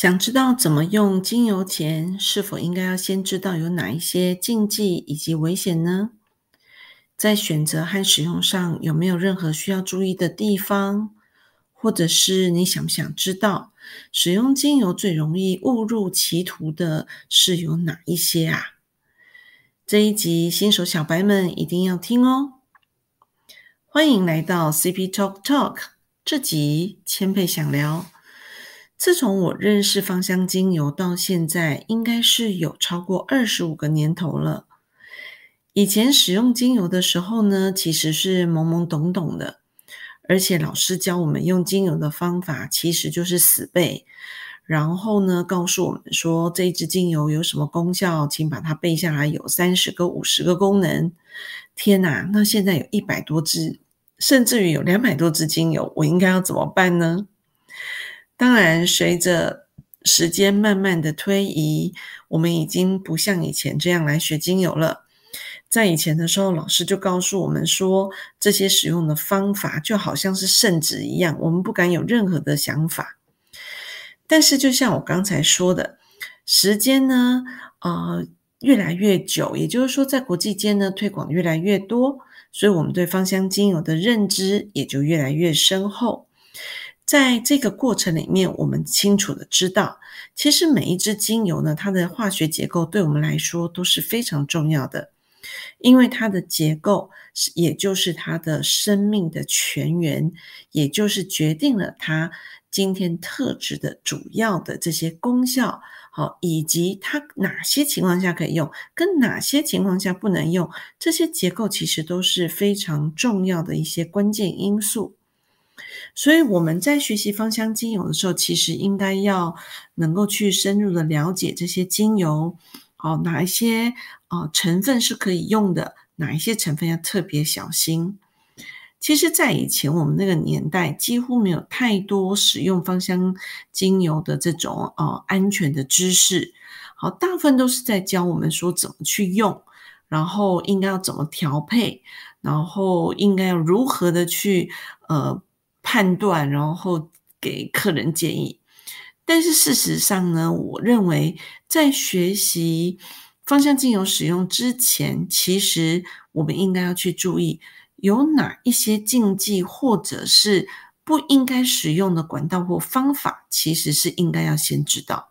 想知道怎么用精油前，是否应该要先知道有哪一些禁忌以及危险呢？在选择和使用上有没有任何需要注意的地方？或者是你想不想知道使用精油最容易误入歧途的是有哪一些啊？这一集新手小白们一定要听哦！欢迎来到 CP Talk Talk，这集千佩想聊。自从我认识芳香精油到现在，应该是有超过二十五个年头了。以前使用精油的时候呢，其实是懵懵懂懂的，而且老师教我们用精油的方法，其实就是死背。然后呢，告诉我们说这一支精油有什么功效，请把它背下来，有三十个、五十个功能。天哪，那现在有一百多支，甚至于有两百多支精油，我应该要怎么办呢？当然，随着时间慢慢的推移，我们已经不像以前这样来学精油了。在以前的时候，老师就告诉我们说，这些使用的方法就好像是圣旨一样，我们不敢有任何的想法。但是，就像我刚才说的，时间呢，呃，越来越久，也就是说，在国际间呢，推广越来越多，所以我们对芳香精油的认知也就越来越深厚。在这个过程里面，我们清楚的知道，其实每一支精油呢，它的化学结构对我们来说都是非常重要的，因为它的结构是，也就是它的生命的泉源，也就是决定了它今天特质的主要的这些功效，好，以及它哪些情况下可以用，跟哪些情况下不能用，这些结构其实都是非常重要的一些关键因素。所以我们在学习芳香精油的时候，其实应该要能够去深入的了解这些精油，哦，哪一些啊成分是可以用的，哪一些成分要特别小心。其实，在以前我们那个年代，几乎没有太多使用芳香精油的这种呃安全的知识，好，大部分都是在教我们说怎么去用，然后应该要怎么调配，然后应该要如何的去呃。判断，然后给客人建议。但是事实上呢，我认为在学习芳香精油使用之前，其实我们应该要去注意有哪一些禁忌，或者是不应该使用的管道或方法，其实是应该要先知道。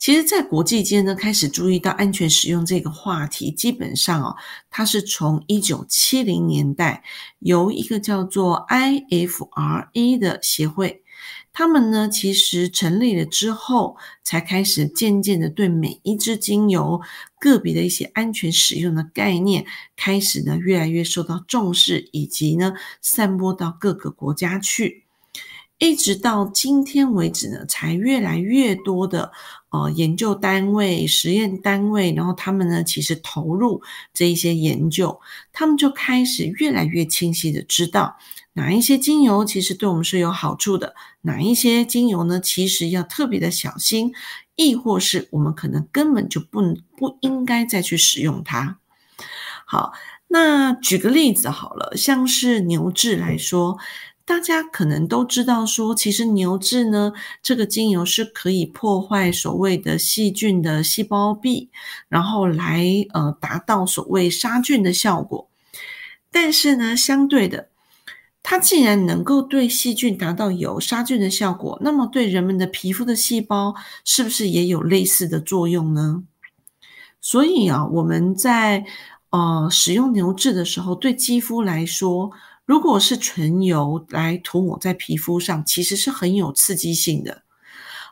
其实，在国际间呢，开始注意到安全使用这个话题，基本上哦，它是从一九七零年代由一个叫做 IFRA 的协会，他们呢其实成立了之后，才开始渐渐的对每一支精油个别的一些安全使用的概念，开始呢越来越受到重视，以及呢散播到各个国家去。一直到今天为止呢，才越来越多的呃研究单位、实验单位，然后他们呢其实投入这一些研究，他们就开始越来越清晰的知道哪一些精油其实对我们是有好处的，哪一些精油呢其实要特别的小心，亦或是我们可能根本就不不应该再去使用它。好，那举个例子好了，像是牛至来说。大家可能都知道，说其实牛至呢，这个精油是可以破坏所谓的细菌的细胞壁，然后来呃达到所谓杀菌的效果。但是呢，相对的，它既然能够对细菌达到有杀菌的效果，那么对人们的皮肤的细胞是不是也有类似的作用呢？所以啊，我们在呃使用牛至的时候，对肌肤来说。如果是纯油来涂抹在皮肤上，其实是很有刺激性的。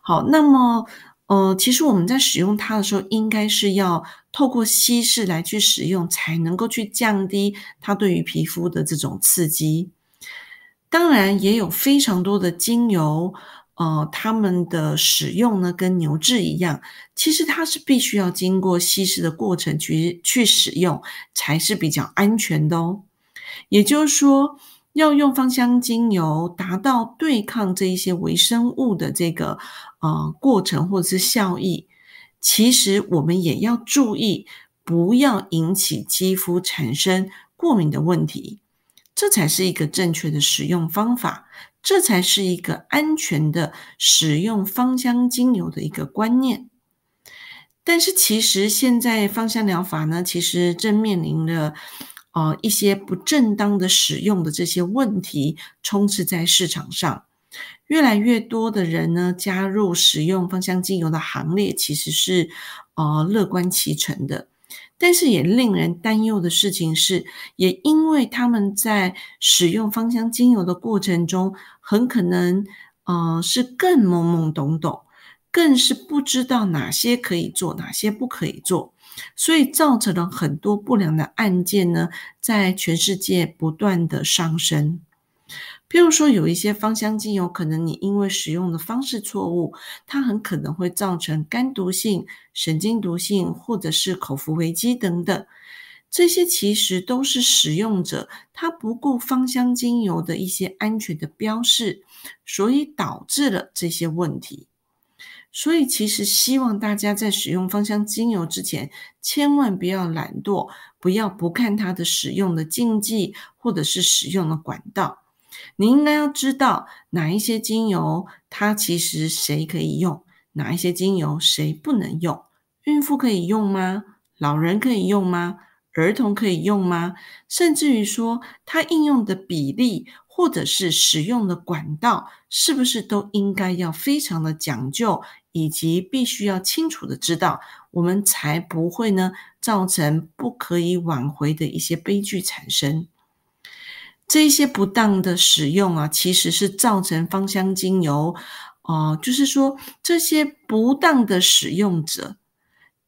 好，那么呃，其实我们在使用它的时候，应该是要透过稀释来去使用，才能够去降低它对于皮肤的这种刺激。当然，也有非常多的精油，呃，它们的使用呢，跟牛至一样，其实它是必须要经过稀释的过程去去使用，才是比较安全的哦。也就是说，要用芳香精油达到对抗这一些微生物的这个呃过程或者是效益，其实我们也要注意，不要引起肌肤产生过敏的问题，这才是一个正确的使用方法。这才是一个安全的使用芳香精油的一个观念。但是其实现在芳香疗法呢，其实正面临了呃一些不正当的使用的这些问题充斥在市场上，越来越多的人呢加入使用芳香精油的行列，其实是呃乐观其成的。但是也令人担忧的事情是，也因为他们在使用芳香精油的过程中，很可能呃是更懵懵懂懂。更是不知道哪些可以做，哪些不可以做，所以造成了很多不良的案件呢，在全世界不断的上升。譬如说，有一些芳香精油，可能你因为使用的方式错误，它很可能会造成肝毒性、神经毒性，或者是口服危机等等。这些其实都是使用者他不顾芳香精油的一些安全的标示，所以导致了这些问题。所以，其实希望大家在使用芳香精油之前，千万不要懒惰，不要不看它的使用的禁忌或者是使用的管道。你应该要知道哪一些精油它其实谁可以用，哪一些精油谁不能用。孕妇可以用吗？老人可以用吗？儿童可以用吗？甚至于说，它应用的比例。或者是使用的管道是不是都应该要非常的讲究，以及必须要清楚的知道，我们才不会呢造成不可以挽回的一些悲剧产生。这些不当的使用啊，其实是造成芳香精油哦，就是说这些不当的使用者，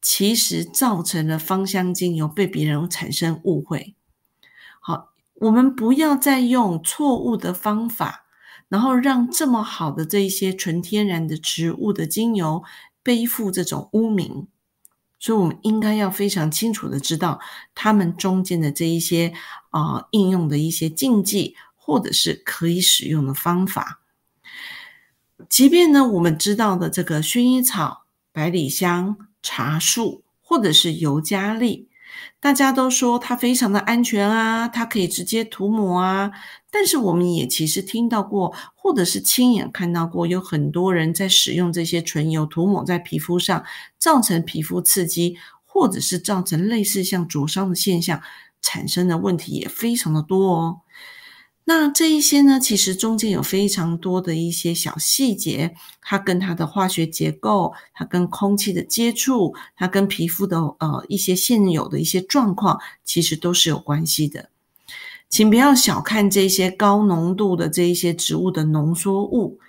其实造成了芳香精油被别人产生误会。好。我们不要再用错误的方法，然后让这么好的这一些纯天然的植物的精油背负这种污名。所以，我们应该要非常清楚的知道它们中间的这一些啊应用的一些禁忌，或者是可以使用的方法。即便呢，我们知道的这个薰衣草、百里香、茶树，或者是尤加利。大家都说它非常的安全啊，它可以直接涂抹啊。但是我们也其实听到过，或者是亲眼看到过，有很多人在使用这些唇油涂抹在皮肤上，造成皮肤刺激，或者是造成类似像灼伤的现象，产生的问题也非常的多哦。那这一些呢，其实中间有非常多的一些小细节，它跟它的化学结构，它跟空气的接触，它跟皮肤的呃一些现有的一些状况，其实都是有关系的。请不要小看这些高浓度的这一些植物的浓缩物，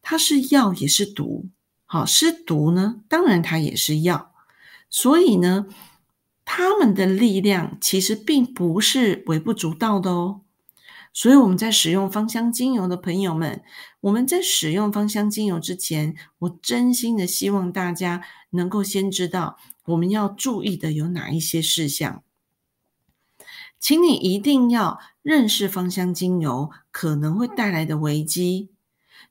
它是药也是毒。好，是毒呢，当然它也是药。所以呢，它们的力量其实并不是微不足道的哦。所以我们在使用芳香精油的朋友们，我们在使用芳香精油之前，我真心的希望大家能够先知道我们要注意的有哪一些事项。请你一定要认识芳香精油可能会带来的危机。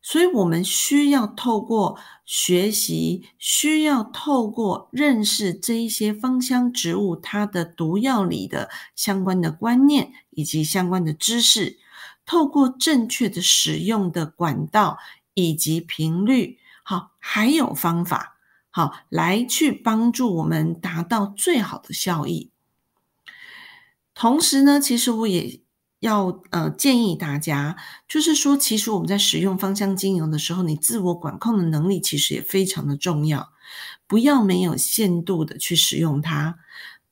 所以，我们需要透过学习，需要透过认识这一些芳香植物它的毒药里的相关的观念以及相关的知识，透过正确的使用的管道以及频率，好，还有方法，好，来去帮助我们达到最好的效益。同时呢，其实我也。要呃建议大家，就是说，其实我们在使用芳香精油的时候，你自我管控的能力其实也非常的重要。不要没有限度的去使用它，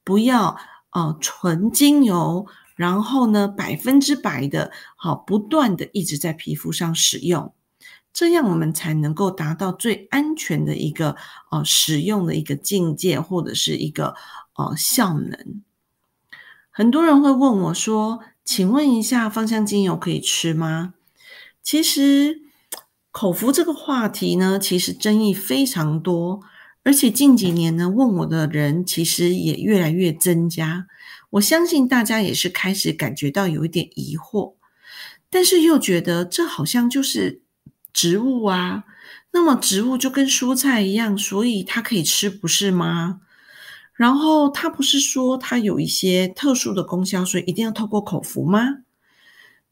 不要呃纯精油，然后呢百分之百的好不断的一直在皮肤上使用，这样我们才能够达到最安全的一个呃使用的一个境界或者是一个呃效能。很多人会问我说。请问一下，芳香精油可以吃吗？其实口服这个话题呢，其实争议非常多，而且近几年呢，问我的人其实也越来越增加。我相信大家也是开始感觉到有一点疑惑，但是又觉得这好像就是植物啊，那么植物就跟蔬菜一样，所以它可以吃，不是吗？然后它不是说它有一些特殊的功效，所以一定要透过口服吗？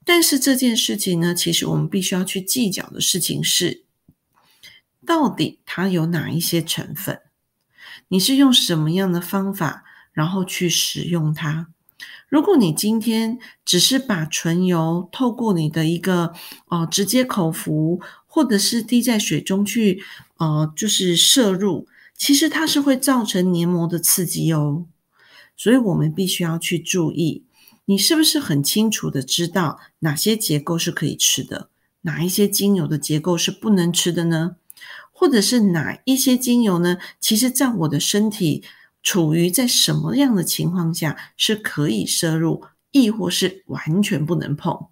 但是这件事情呢，其实我们必须要去计较的事情是，到底它有哪一些成分？你是用什么样的方法，然后去使用它？如果你今天只是把唇油透过你的一个哦直接口服，或者是滴在水中去呃就是摄入，其实它是会造成黏膜的刺激哦。所以我们必须要去注意，你是不是很清楚的知道哪些结构是可以吃的，哪一些精油的结构是不能吃的呢？或者是哪一些精油呢？其实在我的身体。处于在什么样的情况下是可以摄入，亦或是完全不能碰？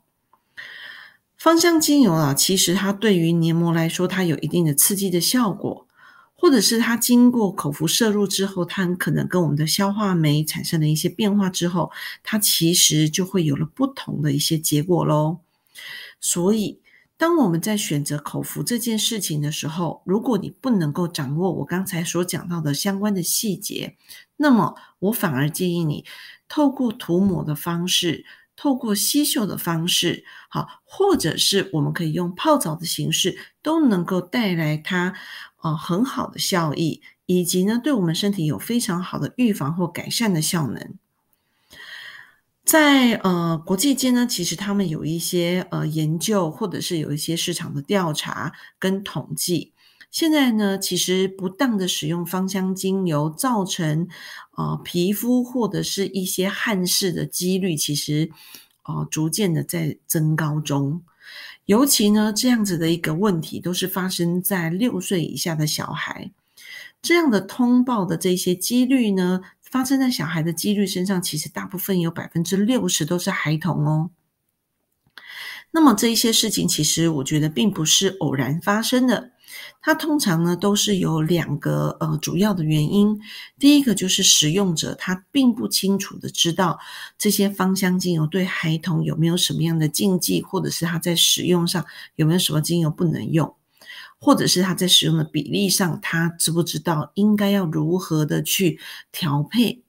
芳香精油啊，其实它对于黏膜来说，它有一定的刺激的效果，或者是它经过口服摄入之后，它很可能跟我们的消化酶产生了一些变化之后，它其实就会有了不同的一些结果喽。所以。当我们在选择口服这件事情的时候，如果你不能够掌握我刚才所讲到的相关的细节，那么我反而建议你透过涂抹的方式，透过吸嗅的方式，好，或者是我们可以用泡澡的形式，都能够带来它呃很好的效益，以及呢对我们身体有非常好的预防或改善的效能。在呃国际间呢，其实他们有一些呃研究，或者是有一些市场的调查跟统计。现在呢，其实不当的使用芳香精油，造成呃皮肤或者是一些汗湿的几率，其实呃逐渐的在增高中。尤其呢，这样子的一个问题，都是发生在六岁以下的小孩。这样的通报的这些几率呢？发生在小孩的几率身上，其实大部分有百分之六十都是孩童哦。那么这一些事情，其实我觉得并不是偶然发生的，它通常呢都是有两个呃主要的原因。第一个就是使用者他并不清楚的知道这些芳香精油对孩童有没有什么样的禁忌，或者是他在使用上有没有什么精油不能用。或者是他在使用的比例上，他知不知道应该要如何的去调配？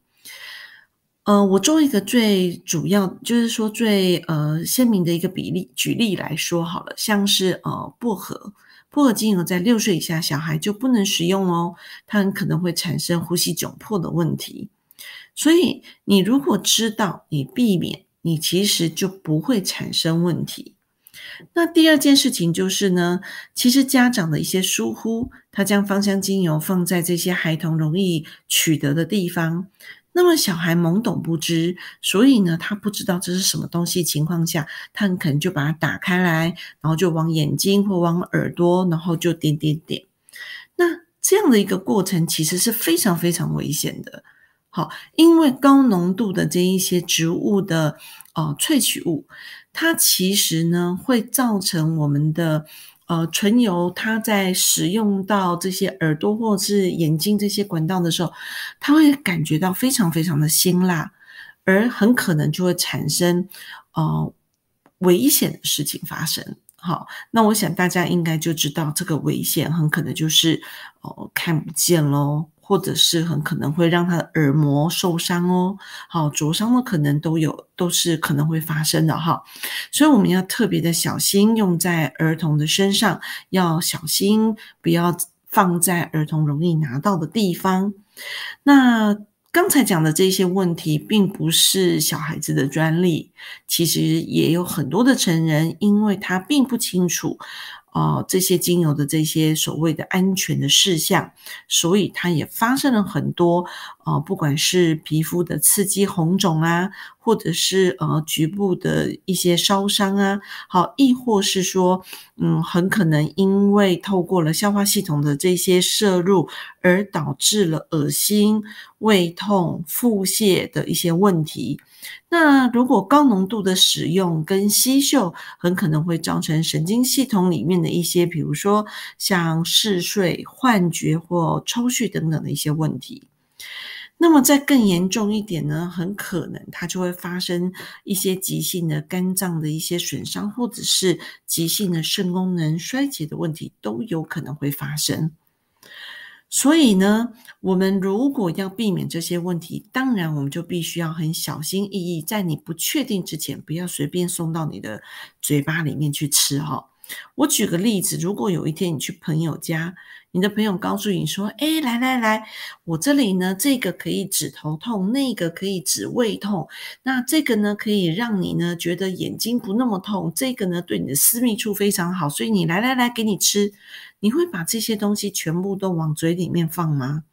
呃，我做一个最主要，就是说最呃鲜明的一个比例举例来说好了，像是呃薄荷，薄荷精油在六岁以下小孩就不能使用哦，它很可能会产生呼吸窘迫的问题。所以你如果知道，你避免，你其实就不会产生问题。那第二件事情就是呢，其实家长的一些疏忽，他将芳香精油放在这些孩童容易取得的地方，那么小孩懵懂不知，所以呢，他不知道这是什么东西情况下，他很可能就把它打开来，然后就往眼睛或往耳朵，然后就点点点。那这样的一个过程其实是非常非常危险的。好，因为高浓度的这一些植物的哦萃取物。它其实呢，会造成我们的呃唇油，它在使用到这些耳朵或是眼睛这些管道的时候，它会感觉到非常非常的辛辣，而很可能就会产生呃危险的事情发生。好，那我想大家应该就知道这个危险很可能就是哦看不见喽。或者是很可能会让他的耳膜受伤哦，好灼伤的可能都有，都是可能会发生的哈，所以我们要特别的小心，用在儿童的身上要小心，不要放在儿童容易拿到的地方。那刚才讲的这些问题，并不是小孩子的专利，其实也有很多的成人，因为他并不清楚。哦，这些精油的这些所谓的安全的事项，所以它也发生了很多呃，不管是皮肤的刺激、红肿啊，或者是呃局部的一些烧伤啊，好，亦或是说，嗯，很可能因为透过了消化系统的这些摄入，而导致了恶心、胃痛、腹泻的一些问题。那如果高浓度的使用跟吸嗅，很可能会造成神经系统里面的一些，比如说像嗜睡、幻觉或抽搐等等的一些问题。那么再更严重一点呢，很可能它就会发生一些急性的肝脏的一些损伤，或者是急性的肾功能衰竭的问题，都有可能会发生。所以呢，我们如果要避免这些问题，当然我们就必须要很小心翼翼，在你不确定之前，不要随便送到你的嘴巴里面去吃哈。我举个例子，如果有一天你去朋友家，你的朋友告诉你说：“哎，来来来，我这里呢，这个可以止头痛，那个可以止胃痛，那这个呢，可以让你呢觉得眼睛不那么痛，这个呢对你的私密处非常好，所以你来来来，给你吃。”你会把这些东西全部都往嘴里面放吗？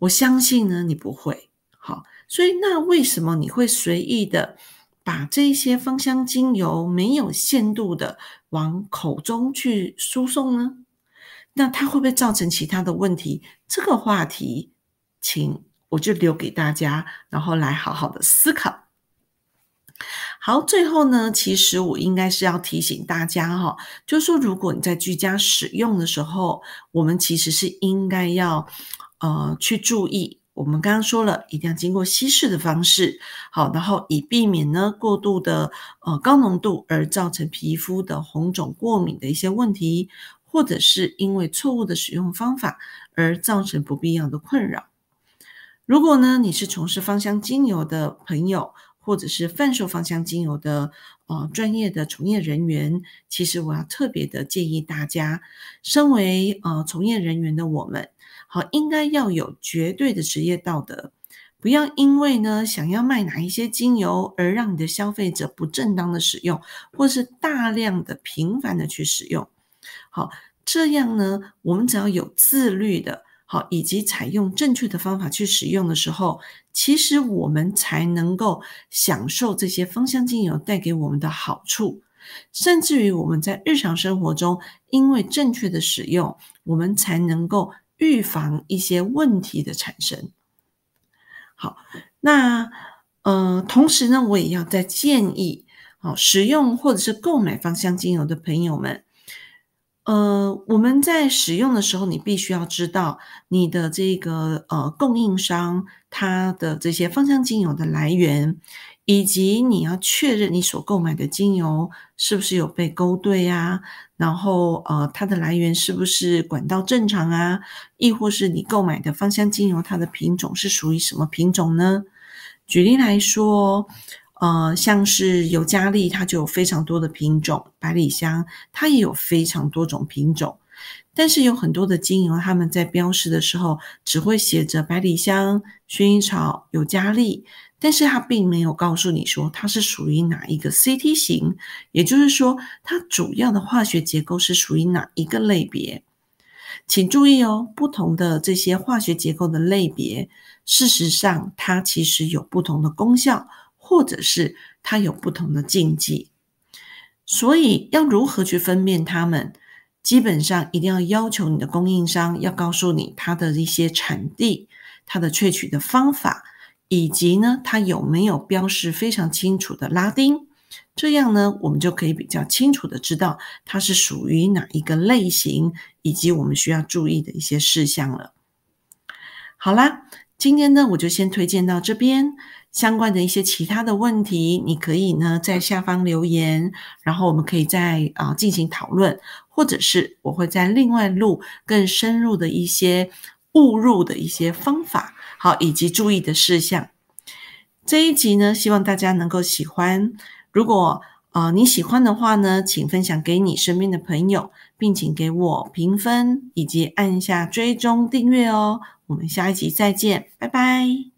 我相信呢，你不会。好，所以那为什么你会随意的把这些芳香精油没有限度的往口中去输送呢？那它会不会造成其他的问题？这个话题，请我就留给大家，然后来好好的思考。好，最后呢，其实我应该是要提醒大家哈，就是说，如果你在居家使用的时候，我们其实是应该要呃去注意。我们刚刚说了，一定要经过稀释的方式，好，然后以避免呢过度的呃高浓度而造成皮肤的红肿、过敏的一些问题，或者是因为错误的使用方法而造成不必要的困扰。如果呢你是从事芳香精油的朋友，或者是贩售芳香精油的呃专业的从业人员，其实我要特别的建议大家，身为呃从业人员的我们，好应该要有绝对的职业道德，不要因为呢想要卖哪一些精油而让你的消费者不正当的使用，或是大量的频繁的去使用。好，这样呢，我们只要有自律的。好，以及采用正确的方法去使用的时候，其实我们才能够享受这些芳香精油带给我们的好处，甚至于我们在日常生活中，因为正确的使用，我们才能够预防一些问题的产生。好，那呃，同时呢，我也要再建议，好，使用或者是购买芳香精油的朋友们。呃，我们在使用的时候，你必须要知道你的这个呃供应商它的这些芳香精油的来源，以及你要确认你所购买的精油是不是有被勾兑啊，然后呃它的来源是不是管道正常啊，亦或是你购买的芳香精油它的品种是属于什么品种呢？举例来说。呃，像是尤加利，它就有非常多的品种；百里香，它也有非常多种品种。但是有很多的精油，他们在标识的时候只会写着百里香、薰衣草、尤加利，但是它并没有告诉你说它是属于哪一个 CT 型，也就是说，它主要的化学结构是属于哪一个类别。请注意哦，不同的这些化学结构的类别，事实上它其实有不同的功效。或者是它有不同的禁忌，所以要如何去分辨它们？基本上一定要要求你的供应商要告诉你它的一些产地、它的萃取的方法，以及呢它有没有标示非常清楚的拉丁。这样呢，我们就可以比较清楚的知道它是属于哪一个类型，以及我们需要注意的一些事项了。好啦，今天呢我就先推荐到这边。相关的一些其他的问题，你可以呢在下方留言，然后我们可以再啊进行讨论，或者是我会在另外录更深入的一些误入的一些方法，好以及注意的事项。这一集呢，希望大家能够喜欢。如果啊你喜欢的话呢，请分享给你身边的朋友，并请给我评分以及按下追踪订阅哦。我们下一集再见，拜拜。